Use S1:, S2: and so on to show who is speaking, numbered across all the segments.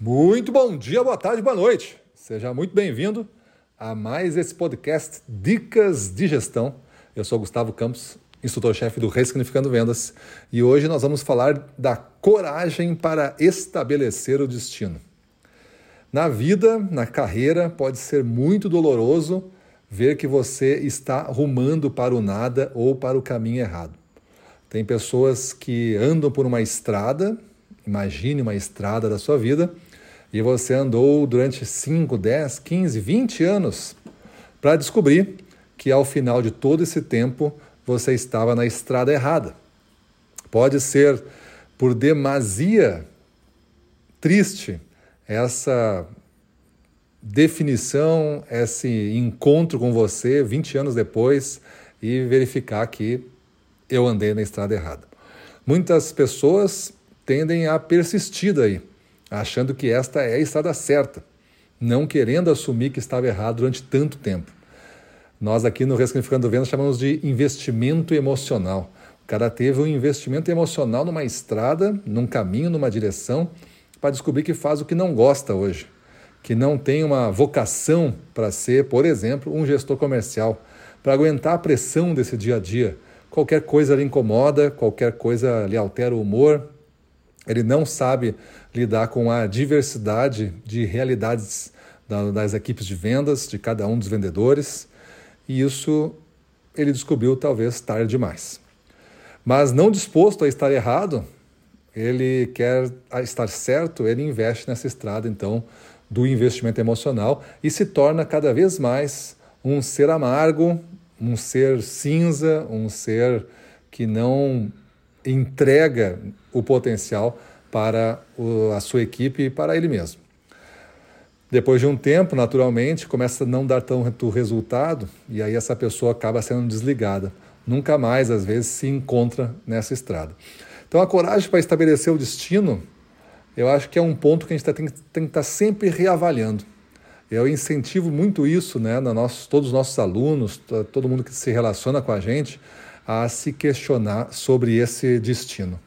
S1: Muito bom dia, boa tarde, boa noite. Seja muito bem-vindo a mais esse podcast Dicas de Gestão. Eu sou Gustavo Campos, instrutor-chefe do Ressignificando Vendas, e hoje nós vamos falar da coragem para estabelecer o destino. Na vida, na carreira, pode ser muito doloroso ver que você está rumando para o nada ou para o caminho errado. Tem pessoas que andam por uma estrada, imagine uma estrada da sua vida, e você andou durante 5, 10, 15, 20 anos para descobrir que ao final de todo esse tempo você estava na estrada errada. Pode ser por demasia triste essa definição, esse encontro com você 20 anos depois e verificar que eu andei na estrada errada. Muitas pessoas tendem a persistir daí achando que esta é a estrada certa, não querendo assumir que estava errado durante tanto tempo. Nós aqui no Ressignificando Vendas chamamos de investimento emocional. O cara teve um investimento emocional numa estrada, num caminho, numa direção, para descobrir que faz o que não gosta hoje, que não tem uma vocação para ser, por exemplo, um gestor comercial, para aguentar a pressão desse dia a dia. Qualquer coisa lhe incomoda, qualquer coisa lhe altera o humor, ele não sabe lidar com a diversidade de realidades das equipes de vendas, de cada um dos vendedores, e isso ele descobriu talvez tarde demais. Mas não disposto a estar errado, ele quer estar certo, ele investe nessa estrada então do investimento emocional e se torna cada vez mais um ser amargo, um ser cinza, um ser que não entrega o potencial para a sua equipe e para ele mesmo. Depois de um tempo, naturalmente, começa a não dar tanto resultado e aí essa pessoa acaba sendo desligada. Nunca mais, às vezes, se encontra nessa estrada. Então, a coragem para estabelecer o destino, eu acho que é um ponto que a gente tem, tem que estar sempre reavaliando. Eu incentivo muito isso, né, na nosso, todos os nossos alunos, todo mundo que se relaciona com a gente, a se questionar sobre esse destino.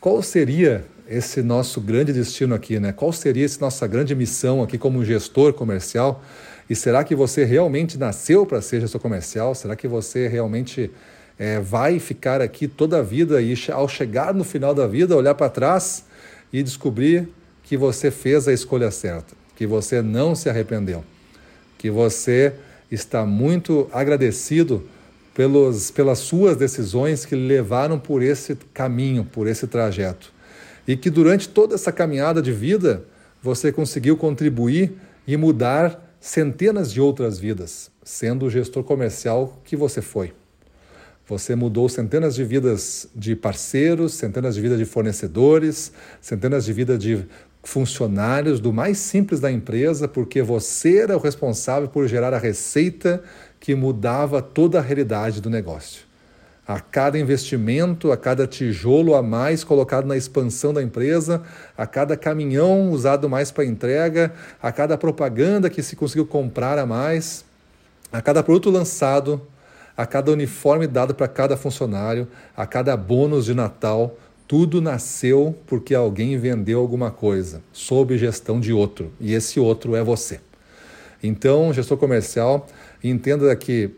S1: Qual seria esse nosso grande destino aqui, né? Qual seria essa nossa grande missão aqui como gestor comercial? E será que você realmente nasceu para ser gestor comercial? Será que você realmente é, vai ficar aqui toda a vida e ao chegar no final da vida olhar para trás e descobrir que você fez a escolha certa, que você não se arrependeu, que você está muito agradecido pelos, pelas suas decisões que levaram por esse caminho, por esse trajeto e que durante toda essa caminhada de vida você conseguiu contribuir e mudar centenas de outras vidas, sendo o gestor comercial que você foi. Você mudou centenas de vidas de parceiros, centenas de vidas de fornecedores, centenas de vidas de funcionários do mais simples da empresa, porque você era o responsável por gerar a receita que mudava toda a realidade do negócio a cada investimento, a cada tijolo a mais colocado na expansão da empresa, a cada caminhão usado mais para entrega, a cada propaganda que se conseguiu comprar a mais, a cada produto lançado, a cada uniforme dado para cada funcionário, a cada bônus de Natal, tudo nasceu porque alguém vendeu alguma coisa sob gestão de outro, e esse outro é você. Então, gestor comercial, entenda que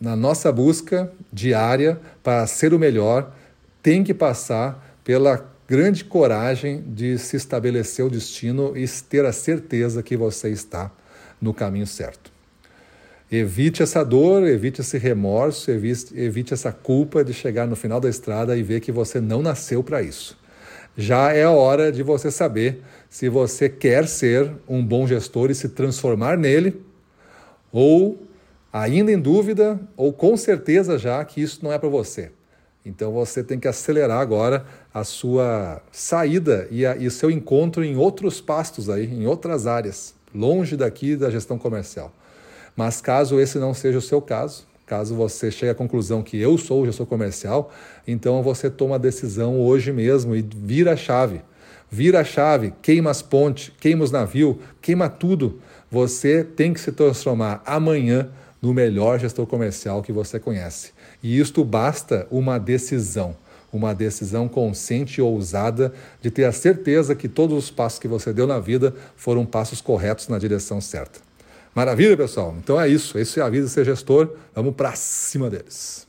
S1: na nossa busca diária para ser o melhor, tem que passar pela grande coragem de se estabelecer o destino e ter a certeza que você está no caminho certo. Evite essa dor, evite esse remorso, evite, evite essa culpa de chegar no final da estrada e ver que você não nasceu para isso. Já é hora de você saber se você quer ser um bom gestor e se transformar nele, ou ainda em dúvida ou com certeza já que isso não é para você. Então você tem que acelerar agora a sua saída e, o seu encontro em outros pastos aí, em outras áreas, longe daqui da gestão comercial. Mas caso esse não seja o seu caso, caso você chegue à conclusão que eu sou o gestor comercial, então você toma a decisão hoje mesmo e vira a chave. Vira a chave, queima as pontes, queima os navios, queima tudo. Você tem que se transformar amanhã no melhor gestor comercial que você conhece. E isto basta uma decisão, uma decisão consciente e ousada de ter a certeza que todos os passos que você deu na vida foram passos corretos na direção certa. Maravilha, pessoal? Então é isso. Isso é a vida de ser gestor. Vamos para cima deles.